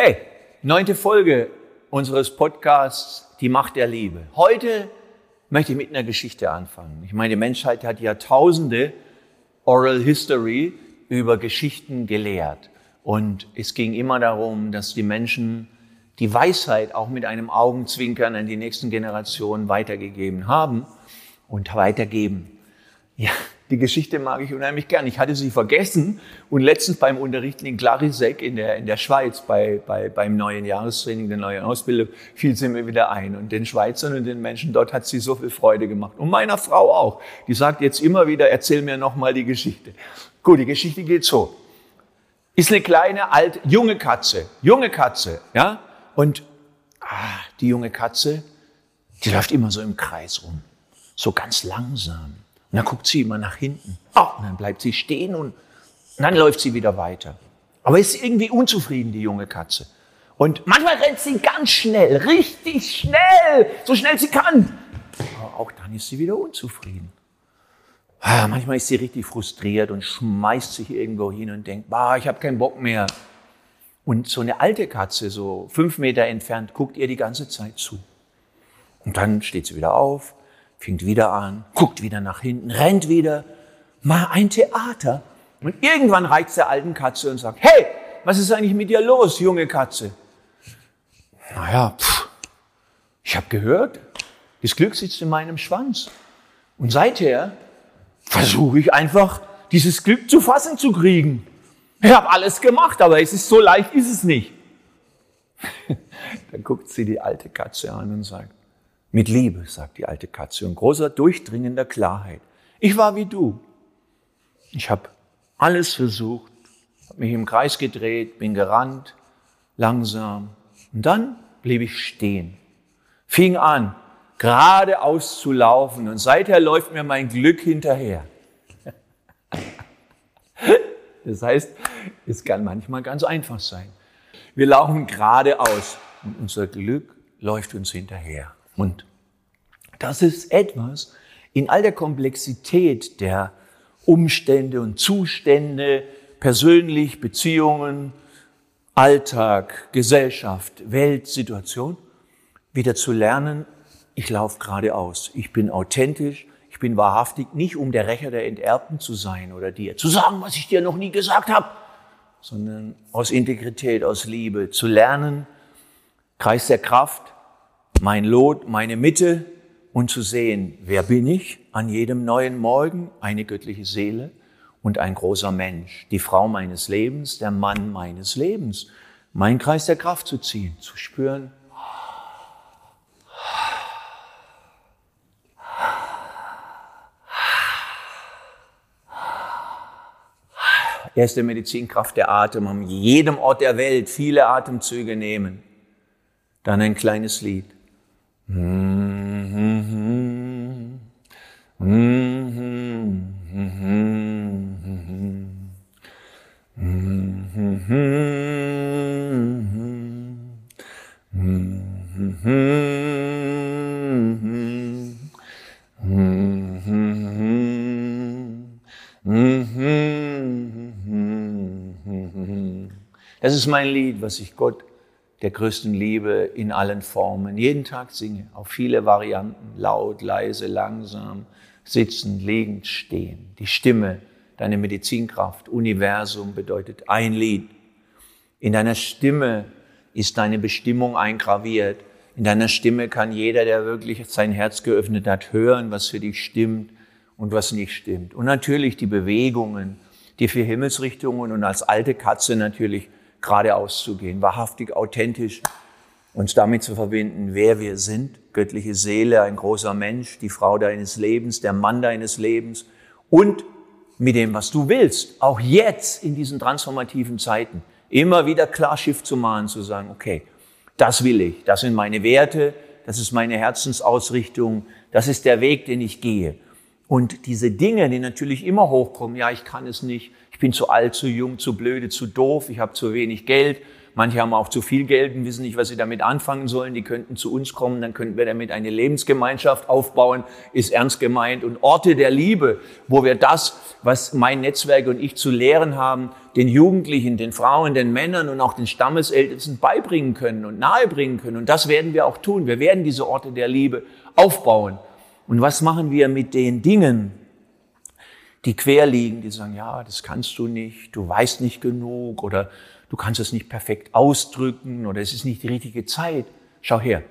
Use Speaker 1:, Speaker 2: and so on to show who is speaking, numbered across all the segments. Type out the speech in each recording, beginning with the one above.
Speaker 1: Hey, neunte Folge unseres Podcasts Die Macht der Liebe. Heute möchte ich mit einer Geschichte anfangen. Ich meine, die Menschheit hat Jahrtausende Oral History über Geschichten gelehrt. Und es ging immer darum, dass die Menschen die Weisheit auch mit einem Augenzwinkern an die nächsten Generationen weitergegeben haben und weitergeben. Ja, die Geschichte mag ich unheimlich gern. Ich hatte sie vergessen und letztens beim Unterrichten in Clarisek in der, in der Schweiz bei, bei, beim neuen Jahrestraining, der neuen Ausbildung, fiel sie mir wieder ein. Und den Schweizern und den Menschen dort hat sie so viel Freude gemacht. Und meiner Frau auch. Die sagt jetzt immer wieder, erzähl mir nochmal die Geschichte. Gut, die Geschichte geht so. Ist eine kleine, alte, junge Katze. Junge Katze, ja? Und ah, die junge Katze, die läuft immer so im Kreis rum. So ganz langsam. Und dann guckt sie immer nach hinten. Oh, und dann bleibt sie stehen und, dann läuft sie wieder weiter. Aber ist irgendwie unzufrieden, die junge Katze. Und manchmal rennt sie ganz schnell, richtig schnell, so schnell sie kann. Aber auch dann ist sie wieder unzufrieden. Ah, manchmal ist sie richtig frustriert und schmeißt sich irgendwo hin und denkt, bah, ich habe keinen Bock mehr. Und so eine alte Katze, so fünf Meter entfernt, guckt ihr die ganze Zeit zu. Und dann steht sie wieder auf, fängt wieder an, guckt wieder nach hinten, rennt wieder. Mal ein Theater. Und irgendwann reicht der alten Katze und sagt, hey, was ist eigentlich mit dir los, junge Katze? Naja, pff, ich habe gehört, das Glück sitzt in meinem Schwanz. Und seither versuche ich einfach, dieses Glück zu fassen zu kriegen. Ich habe alles gemacht, aber es ist so leicht ist es nicht. Dann guckt sie die alte Katze an und sagt, mit Liebe, sagt die alte Katze und großer durchdringender Klarheit. Ich war wie du. Ich habe alles versucht, habe mich im Kreis gedreht, bin gerannt, langsam. Und dann blieb ich stehen, fing an, geradeaus zu laufen und seither läuft mir mein Glück hinterher. Das heißt, es kann manchmal ganz einfach sein. Wir laufen geradeaus und unser Glück läuft uns hinterher. Und das ist etwas in all der Komplexität der Umstände und Zustände, persönlich, Beziehungen, Alltag, Gesellschaft, Weltsituation, wieder zu lernen, ich laufe geradeaus, ich bin authentisch, ich bin wahrhaftig, nicht um der Rächer der Enterbten zu sein oder dir zu sagen, was ich dir noch nie gesagt habe, sondern aus Integrität, aus Liebe zu lernen, Kreis der Kraft, mein Lot, meine Mitte und zu sehen, wer bin ich an jedem neuen Morgen, eine göttliche Seele und ein großer Mensch, die Frau meines Lebens, der Mann meines Lebens, mein Kreis der Kraft zu ziehen, zu spüren, Erste Medizinkraft der Atem, an jedem Ort der Welt viele Atemzüge nehmen. Dann ein kleines Lied. Das ist mein Lied, was ich Gott der größten Liebe in allen Formen jeden Tag singe, auf viele Varianten, laut, leise, langsam, sitzend, liegend, stehen. Die Stimme, deine Medizinkraft, Universum bedeutet ein Lied. In deiner Stimme ist deine Bestimmung eingraviert. In deiner Stimme kann jeder, der wirklich sein Herz geöffnet hat, hören, was für dich stimmt und was nicht stimmt. Und natürlich die Bewegungen, die vier Himmelsrichtungen und als alte Katze natürlich geradeaus zu gehen, wahrhaftig authentisch uns damit zu verbinden, wer wir sind, göttliche Seele, ein großer Mensch, die Frau deines Lebens, der Mann deines Lebens. Und mit dem, was du willst, auch jetzt in diesen transformativen Zeiten, immer wieder klar Schiff zu machen, zu sagen, okay, das will ich, das sind meine Werte, das ist meine Herzensausrichtung, das ist der Weg, den ich gehe. Und diese Dinge, die natürlich immer hochkommen, ja, ich kann es nicht, ich bin zu alt, zu jung, zu blöde, zu doof, ich habe zu wenig Geld, Manche haben auch zu viel Geld und wissen nicht, was sie damit anfangen sollen. Die könnten zu uns kommen, dann könnten wir damit eine Lebensgemeinschaft aufbauen, ist ernst gemeint. Und Orte der Liebe, wo wir das, was mein Netzwerk und ich zu lehren haben, den Jugendlichen, den Frauen, den Männern und auch den Stammesältesten beibringen können und nahebringen können. Und das werden wir auch tun. Wir werden diese Orte der Liebe aufbauen. Und was machen wir mit den Dingen, die quer liegen, die sagen, ja, das kannst du nicht, du weißt nicht genug oder du kannst es nicht perfekt ausdrücken oder es ist nicht die richtige Zeit. Schau her,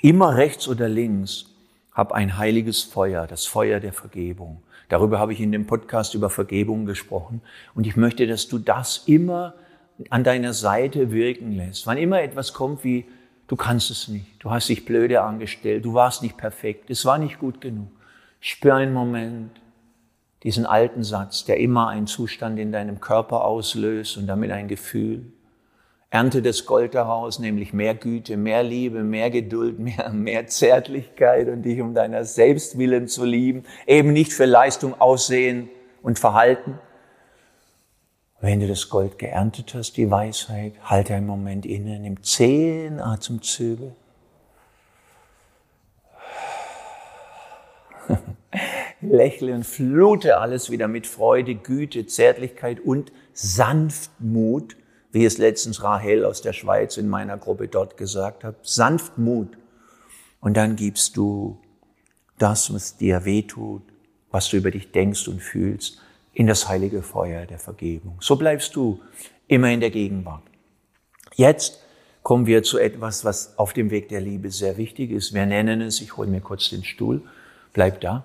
Speaker 1: immer rechts oder links hab ein heiliges Feuer, das Feuer der Vergebung. Darüber habe ich in dem Podcast über Vergebung gesprochen. Und ich möchte, dass du das immer an deiner Seite wirken lässt. Wann immer etwas kommt wie, du kannst es nicht, du hast dich blöde angestellt, du warst nicht perfekt, es war nicht gut genug. Spür einen Moment diesen alten Satz, der immer einen Zustand in deinem Körper auslöst und damit ein Gefühl. Ernte das Gold daraus, nämlich mehr Güte, mehr Liebe, mehr Geduld, mehr, mehr Zärtlichkeit und dich um deiner Selbstwillen zu lieben, eben nicht für Leistung, Aussehen und Verhalten. Wenn du das Gold geerntet hast, die Weisheit, halte einen Moment inne, nimm zehn Atemzüge. Lächle und flute alles wieder mit Freude, Güte, Zärtlichkeit und Sanftmut wie es letztens Rahel aus der Schweiz in meiner Gruppe dort gesagt hat, Sanftmut. Und dann gibst du das, was dir wehtut, was du über dich denkst und fühlst, in das heilige Feuer der Vergebung. So bleibst du immer in der Gegenwart. Jetzt kommen wir zu etwas, was auf dem Weg der Liebe sehr wichtig ist. Wir nennen es, ich hole mir kurz den Stuhl, bleib da.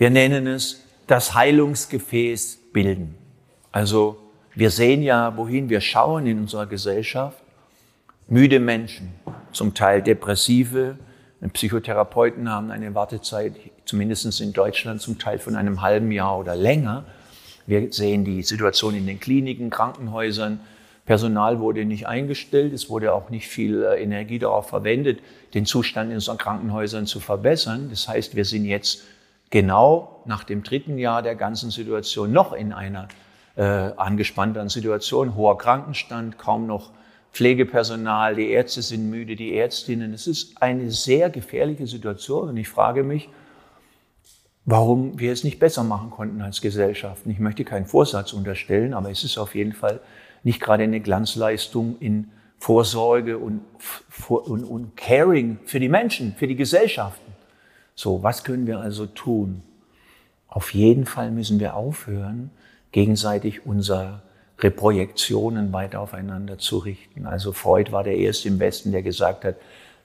Speaker 1: Wir nennen es das Heilungsgefäß bilden. Also wir sehen ja, wohin wir schauen in unserer Gesellschaft. Müde Menschen, zum Teil Depressive. Psychotherapeuten haben eine Wartezeit, zumindest in Deutschland, zum Teil von einem halben Jahr oder länger. Wir sehen die Situation in den Kliniken, Krankenhäusern. Personal wurde nicht eingestellt. Es wurde auch nicht viel äh, Energie darauf verwendet, den Zustand in unseren Krankenhäusern zu verbessern. Das heißt, wir sind jetzt genau nach dem dritten Jahr der ganzen Situation noch in einer äh, angespannten Situation, hoher Krankenstand, kaum noch Pflegepersonal, die Ärzte sind müde, die Ärztinnen. Es ist eine sehr gefährliche Situation und ich frage mich, warum wir es nicht besser machen konnten als Gesellschaft. Ich möchte keinen Vorsatz unterstellen, aber es ist auf jeden Fall nicht gerade eine Glanzleistung in Vorsorge und, und, und Caring für die Menschen, für die Gesellschaften. So, was können wir also tun? Auf jeden Fall müssen wir aufhören, gegenseitig unsere Projektionen weiter aufeinander zu richten. Also Freud war der Erste im Westen, der gesagt hat,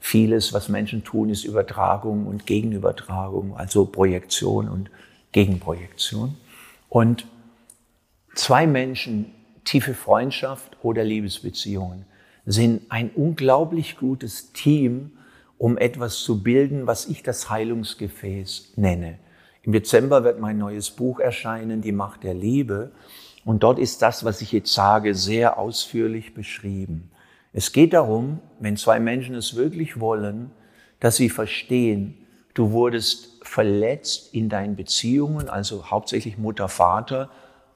Speaker 1: vieles, was Menschen tun, ist Übertragung und Gegenübertragung, also Projektion und Gegenprojektion. Und zwei Menschen, tiefe Freundschaft oder Liebesbeziehungen, sind ein unglaublich gutes Team, um etwas zu bilden, was ich das Heilungsgefäß nenne. Im Dezember wird mein neues Buch erscheinen, Die Macht der Liebe. Und dort ist das, was ich jetzt sage, sehr ausführlich beschrieben. Es geht darum, wenn zwei Menschen es wirklich wollen, dass sie verstehen, du wurdest verletzt in deinen Beziehungen, also hauptsächlich Mutter, Vater,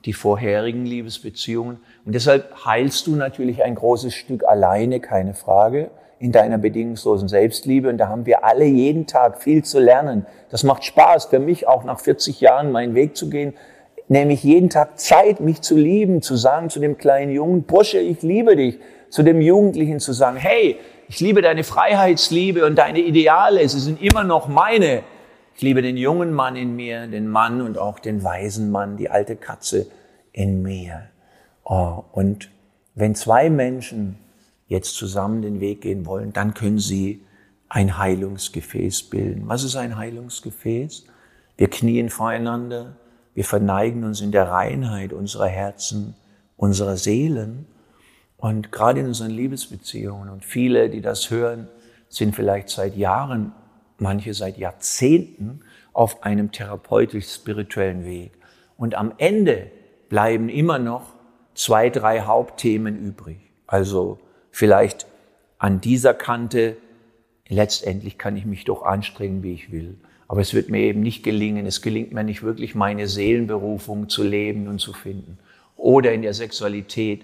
Speaker 1: die vorherigen Liebesbeziehungen. Und deshalb heilst du natürlich ein großes Stück alleine, keine Frage in deiner bedingungslosen Selbstliebe. Und da haben wir alle jeden Tag viel zu lernen. Das macht Spaß für mich auch nach 40 Jahren meinen Weg zu gehen. Nämlich jeden Tag Zeit, mich zu lieben, zu sagen zu dem kleinen Jungen, Bursche, ich liebe dich. Zu dem Jugendlichen zu sagen, hey, ich liebe deine Freiheitsliebe und deine Ideale. Sie sind immer noch meine. Ich liebe den jungen Mann in mir, den Mann und auch den weisen Mann, die alte Katze in mir. Oh, und wenn zwei Menschen jetzt zusammen den Weg gehen wollen, dann können sie ein Heilungsgefäß bilden. Was ist ein Heilungsgefäß? Wir knien voreinander, wir verneigen uns in der Reinheit unserer Herzen, unserer Seelen und gerade in unseren Liebesbeziehungen. Und viele, die das hören, sind vielleicht seit Jahren, manche seit Jahrzehnten auf einem therapeutisch-spirituellen Weg. Und am Ende bleiben immer noch zwei, drei Hauptthemen übrig. Also vielleicht an dieser Kante, letztendlich kann ich mich doch anstrengen, wie ich will. Aber es wird mir eben nicht gelingen. Es gelingt mir nicht wirklich, meine Seelenberufung zu leben und zu finden. Oder in der Sexualität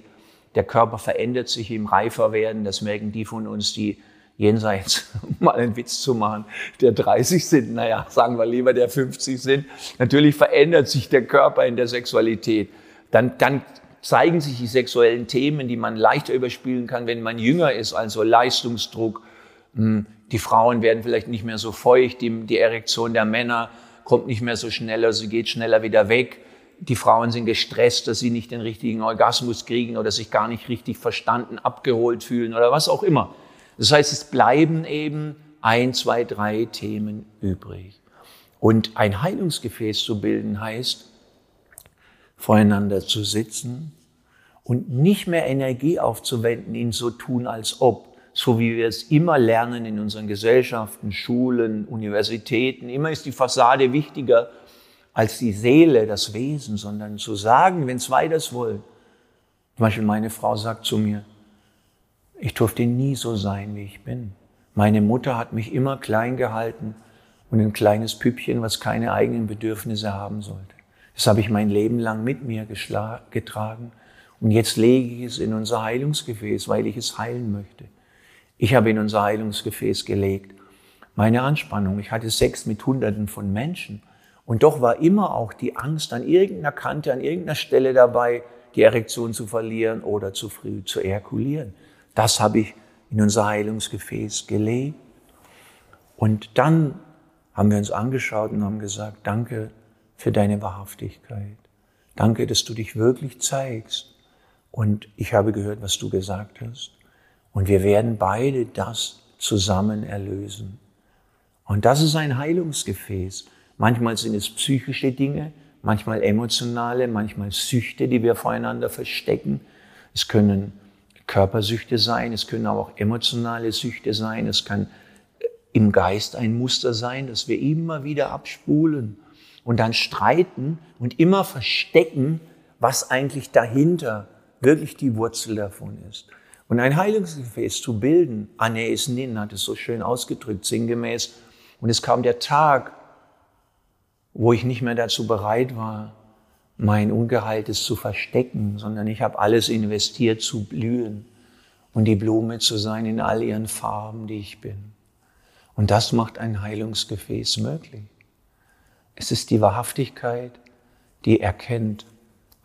Speaker 1: der Körper verändert sich im Reiferwerden. Das merken die von uns, die jenseits, mal einen Witz zu machen, der 30 sind, naja, sagen wir lieber der 50 sind. Natürlich verändert sich der Körper in der Sexualität. Dann, dann zeigen sich die sexuellen Themen, die man leichter überspielen kann, wenn man jünger ist, also Leistungsdruck. Hm, die Frauen werden vielleicht nicht mehr so feucht, die, die Erektion der Männer kommt nicht mehr so schneller, sie geht schneller wieder weg. Die Frauen sind gestresst, dass sie nicht den richtigen Orgasmus kriegen oder sich gar nicht richtig verstanden, abgeholt fühlen oder was auch immer. Das heißt, es bleiben eben ein, zwei, drei Themen übrig. Und ein Heilungsgefäß zu bilden heißt, voreinander zu sitzen und nicht mehr Energie aufzuwenden in so tun, als ob, so wie wir es immer lernen in unseren Gesellschaften, Schulen, Universitäten, immer ist die Fassade wichtiger als die Seele, das Wesen, sondern zu sagen, wenn zwei das wollen. Zum Beispiel meine Frau sagt zu mir, ich durfte nie so sein, wie ich bin. Meine Mutter hat mich immer klein gehalten und ein kleines Püppchen, was keine eigenen Bedürfnisse haben sollte. Das habe ich mein Leben lang mit mir getragen. Und jetzt lege ich es in unser Heilungsgefäß, weil ich es heilen möchte. Ich habe in unser Heilungsgefäß gelegt meine Anspannung. Ich hatte Sex mit Hunderten von Menschen. Und doch war immer auch die Angst an irgendeiner Kante, an irgendeiner Stelle dabei, die Erektion zu verlieren oder zu früh zu ejakulieren. Das habe ich in unser Heilungsgefäß gelegt. Und dann haben wir uns angeschaut und haben gesagt, danke für deine Wahrhaftigkeit. Danke, dass du dich wirklich zeigst. Und ich habe gehört, was du gesagt hast. Und wir werden beide das zusammen erlösen. Und das ist ein Heilungsgefäß. Manchmal sind es psychische Dinge, manchmal emotionale, manchmal Süchte, die wir voreinander verstecken. Es können Körpersüchte sein, es können aber auch emotionale Süchte sein, es kann im Geist ein Muster sein, das wir immer wieder abspulen und dann streiten und immer verstecken, was eigentlich dahinter wirklich die Wurzel davon ist. Und ein Heilungsgefäß zu bilden, Anais Nin hat es so schön ausgedrückt, sinngemäß, und es kam der Tag, wo ich nicht mehr dazu bereit war, mein Ungeheiltes zu verstecken, sondern ich habe alles investiert zu blühen und die Blume zu sein in all ihren Farben, die ich bin. Und das macht ein Heilungsgefäß möglich. Es ist die Wahrhaftigkeit, die erkennt,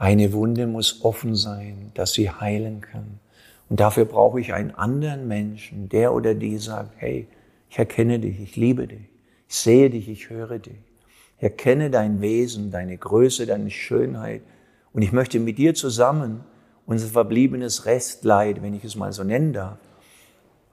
Speaker 1: eine Wunde muss offen sein, dass sie heilen kann. Und dafür brauche ich einen anderen Menschen, der oder die sagt, hey, ich erkenne dich, ich liebe dich, ich sehe dich, ich höre dich. Erkenne dein Wesen, deine Größe, deine Schönheit. Und ich möchte mit dir zusammen unser verbliebenes Restleid, wenn ich es mal so nennen darf,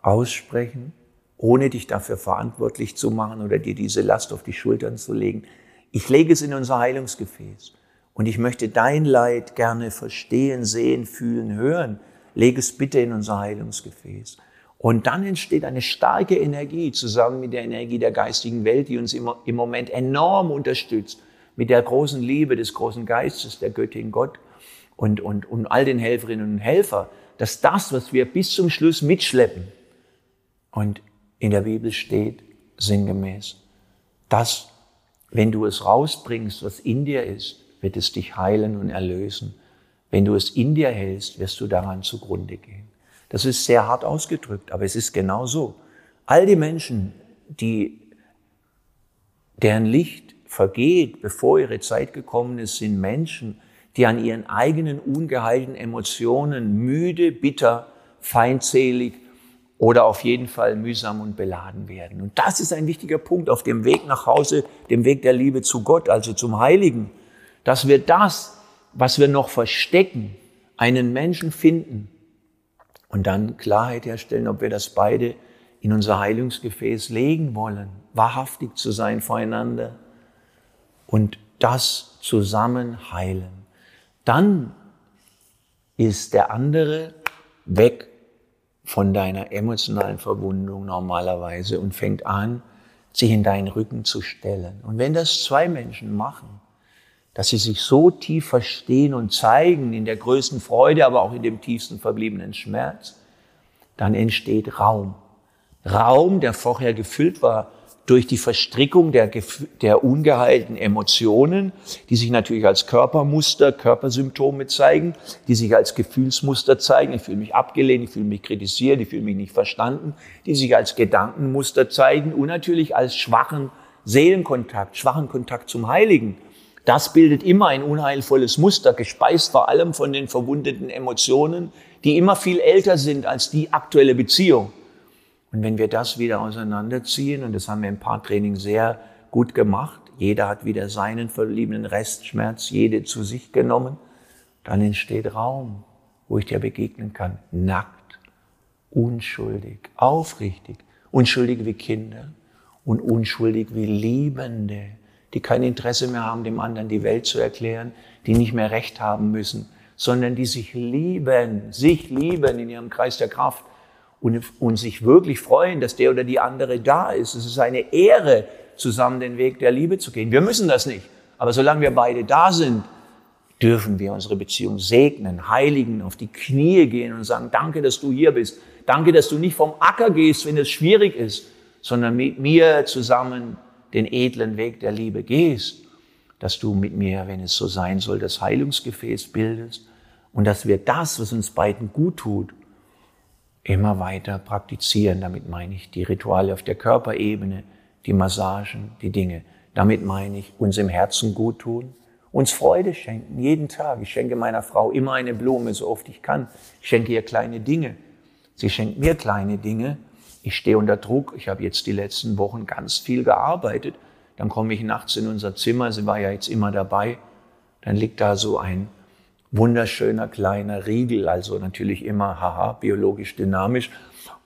Speaker 1: aussprechen, ohne dich dafür verantwortlich zu machen oder dir diese Last auf die Schultern zu legen. Ich lege es in unser Heilungsgefäß. Und ich möchte dein Leid gerne verstehen, sehen, fühlen, hören. Lege es bitte in unser Heilungsgefäß. Und dann entsteht eine starke Energie zusammen mit der Energie der geistigen Welt, die uns im Moment enorm unterstützt, mit der großen Liebe des großen Geistes, der Göttin Gott und, und, und all den Helferinnen und Helfer, dass das, was wir bis zum Schluss mitschleppen, und in der Bibel steht sinngemäß, dass wenn du es rausbringst, was in dir ist, wird es dich heilen und erlösen. Wenn du es in dir hältst, wirst du daran zugrunde gehen. Das ist sehr hart ausgedrückt, aber es ist genau so. All die Menschen, die, deren Licht vergeht, bevor ihre Zeit gekommen ist, sind Menschen, die an ihren eigenen ungeheilten Emotionen müde, bitter, feindselig oder auf jeden Fall mühsam und beladen werden. Und das ist ein wichtiger Punkt auf dem Weg nach Hause, dem Weg der Liebe zu Gott, also zum Heiligen, dass wir das, was wir noch verstecken, einen Menschen finden, und dann Klarheit herstellen, ob wir das beide in unser Heilungsgefäß legen wollen, wahrhaftig zu sein voreinander und das zusammen heilen. Dann ist der andere weg von deiner emotionalen Verwundung normalerweise und fängt an, sich in deinen Rücken zu stellen. Und wenn das zwei Menschen machen, dass sie sich so tief verstehen und zeigen in der größten Freude, aber auch in dem tiefsten verbliebenen Schmerz, dann entsteht Raum. Raum, der vorher gefüllt war durch die Verstrickung der, der ungeheilten Emotionen, die sich natürlich als Körpermuster, Körpersymptome zeigen, die sich als Gefühlsmuster zeigen. Ich fühle mich abgelehnt, ich fühle mich kritisiert, ich fühle mich nicht verstanden, die sich als Gedankenmuster zeigen und natürlich als schwachen Seelenkontakt, schwachen Kontakt zum Heiligen. Das bildet immer ein unheilvolles Muster, gespeist vor allem von den verwundeten Emotionen, die immer viel älter sind als die aktuelle Beziehung. Und wenn wir das wieder auseinanderziehen, und das haben wir im Paartraining sehr gut gemacht, jeder hat wieder seinen verbliebenen Restschmerz, jede zu sich genommen, dann entsteht Raum, wo ich dir begegnen kann. Nackt, unschuldig, aufrichtig, unschuldig wie Kinder und unschuldig wie Liebende, die kein Interesse mehr haben, dem anderen die Welt zu erklären, die nicht mehr Recht haben müssen, sondern die sich lieben, sich lieben in ihrem Kreis der Kraft und, und sich wirklich freuen, dass der oder die andere da ist. Es ist eine Ehre, zusammen den Weg der Liebe zu gehen. Wir müssen das nicht. Aber solange wir beide da sind, dürfen wir unsere Beziehung segnen, heiligen, auf die Knie gehen und sagen, danke, dass du hier bist. Danke, dass du nicht vom Acker gehst, wenn es schwierig ist, sondern mit mir zusammen den edlen Weg der Liebe gehst. Dass du mit mir, wenn es so sein soll, das Heilungsgefäß bildest und dass wir das, was uns beiden gut tut, immer weiter praktizieren. Damit meine ich die Rituale auf der Körperebene, die Massagen, die Dinge. Damit meine ich uns im Herzen gut tun, uns Freude schenken, jeden Tag. Ich schenke meiner Frau immer eine Blume, so oft ich kann. Ich schenke ihr kleine Dinge. Sie schenkt mir kleine Dinge. Ich stehe unter Druck. Ich habe jetzt die letzten Wochen ganz viel gearbeitet. Dann komme ich nachts in unser Zimmer. Sie war ja jetzt immer dabei. Dann liegt da so ein wunderschöner kleiner Riegel, also natürlich immer, haha, biologisch dynamisch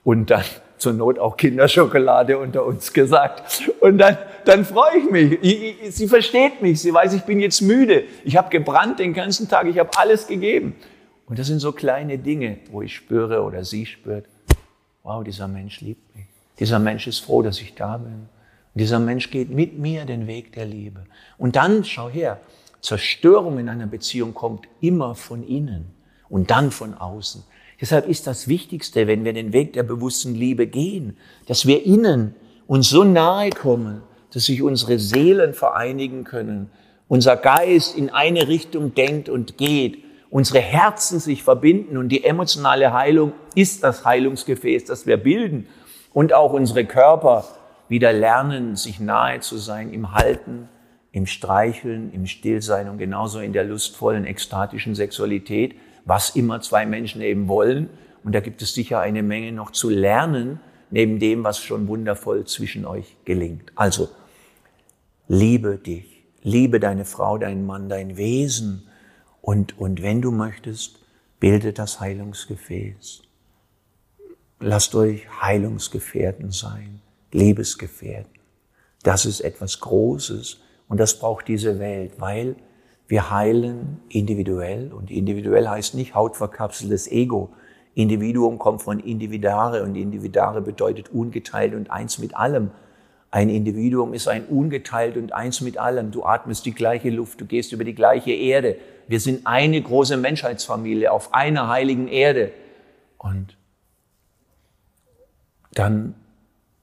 Speaker 1: und dann zur Not auch Kinderschokolade unter uns gesagt. Und dann, dann freue ich mich. Ich, ich, sie versteht mich, sie weiß, ich bin jetzt müde. Ich habe gebrannt den ganzen Tag, ich habe alles gegeben. Und das sind so kleine Dinge, wo ich spüre oder sie spürt, wow, dieser Mensch liebt mich. Dieser Mensch ist froh, dass ich da bin. Und dieser Mensch geht mit mir den Weg der Liebe. Und dann, schau her, Zerstörung in einer Beziehung kommt immer von innen und dann von außen. Deshalb ist das Wichtigste, wenn wir den Weg der bewussten Liebe gehen, dass wir innen uns so nahe kommen, dass sich unsere Seelen vereinigen können, unser Geist in eine Richtung denkt und geht, unsere Herzen sich verbinden und die emotionale Heilung ist das Heilungsgefäß, das wir bilden und auch unsere Körper wieder lernen, sich nahe zu sein im Halten, im Streicheln, im Stillsein und genauso in der lustvollen, ekstatischen Sexualität, was immer zwei Menschen eben wollen. Und da gibt es sicher eine Menge noch zu lernen, neben dem, was schon wundervoll zwischen euch gelingt. Also, liebe dich, liebe deine Frau, deinen Mann, dein Wesen und, und wenn du möchtest, bilde das Heilungsgefäß. Lasst euch Heilungsgefährten sein, Liebesgefährten. Das ist etwas Großes, und das braucht diese Welt, weil wir heilen individuell. Und individuell heißt nicht hautverkapseltes Ego. Individuum kommt von Individare und Individare bedeutet ungeteilt und eins mit allem. Ein Individuum ist ein ungeteilt und eins mit allem. Du atmest die gleiche Luft, du gehst über die gleiche Erde. Wir sind eine große Menschheitsfamilie auf einer heiligen Erde. Und dann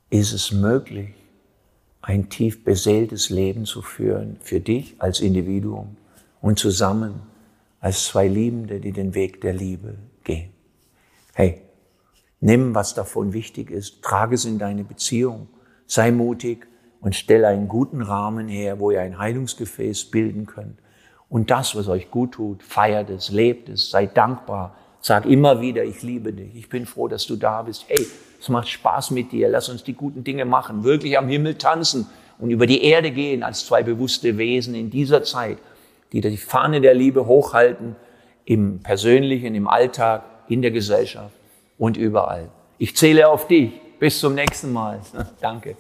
Speaker 1: ist es möglich, ein tief beseeltes Leben zu führen für dich als Individuum und zusammen als zwei Liebende, die den Weg der Liebe gehen. Hey, nimm, was davon wichtig ist, trage es in deine Beziehung, sei mutig und stelle einen guten Rahmen her, wo ihr ein Heilungsgefäß bilden könnt. Und das, was euch gut tut, feiert es, lebt es, sei dankbar, sag immer wieder, ich liebe dich, ich bin froh, dass du da bist. Hey, es macht Spaß mit dir. Lass uns die guten Dinge machen. Wirklich am Himmel tanzen und über die Erde gehen als zwei bewusste Wesen in dieser Zeit, die die Fahne der Liebe hochhalten im persönlichen, im Alltag, in der Gesellschaft und überall. Ich zähle auf dich. Bis zum nächsten Mal. Danke.